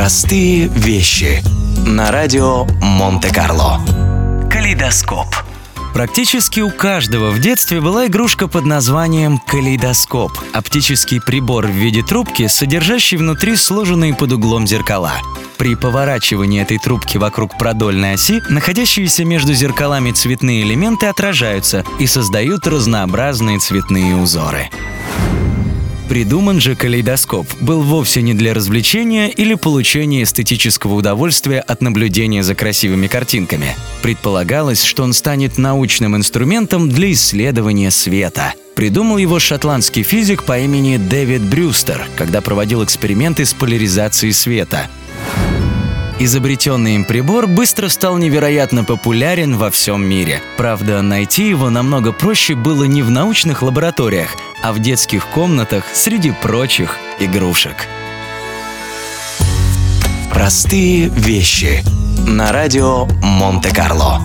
Простые вещи. На радио Монте-Карло. Калейдоскоп. Практически у каждого в детстве была игрушка под названием калейдоскоп – оптический прибор в виде трубки, содержащий внутри сложенные под углом зеркала. При поворачивании этой трубки вокруг продольной оси находящиеся между зеркалами цветные элементы отражаются и создают разнообразные цветные узоры. Придуман же калейдоскоп был вовсе не для развлечения или получения эстетического удовольствия от наблюдения за красивыми картинками. Предполагалось, что он станет научным инструментом для исследования света. Придумал его шотландский физик по имени Дэвид Брюстер, когда проводил эксперименты с поляризацией света. Изобретенный им прибор быстро стал невероятно популярен во всем мире. Правда, найти его намного проще было не в научных лабораториях, а в детских комнатах среди прочих игрушек. Простые вещи. На радио Монте-Карло.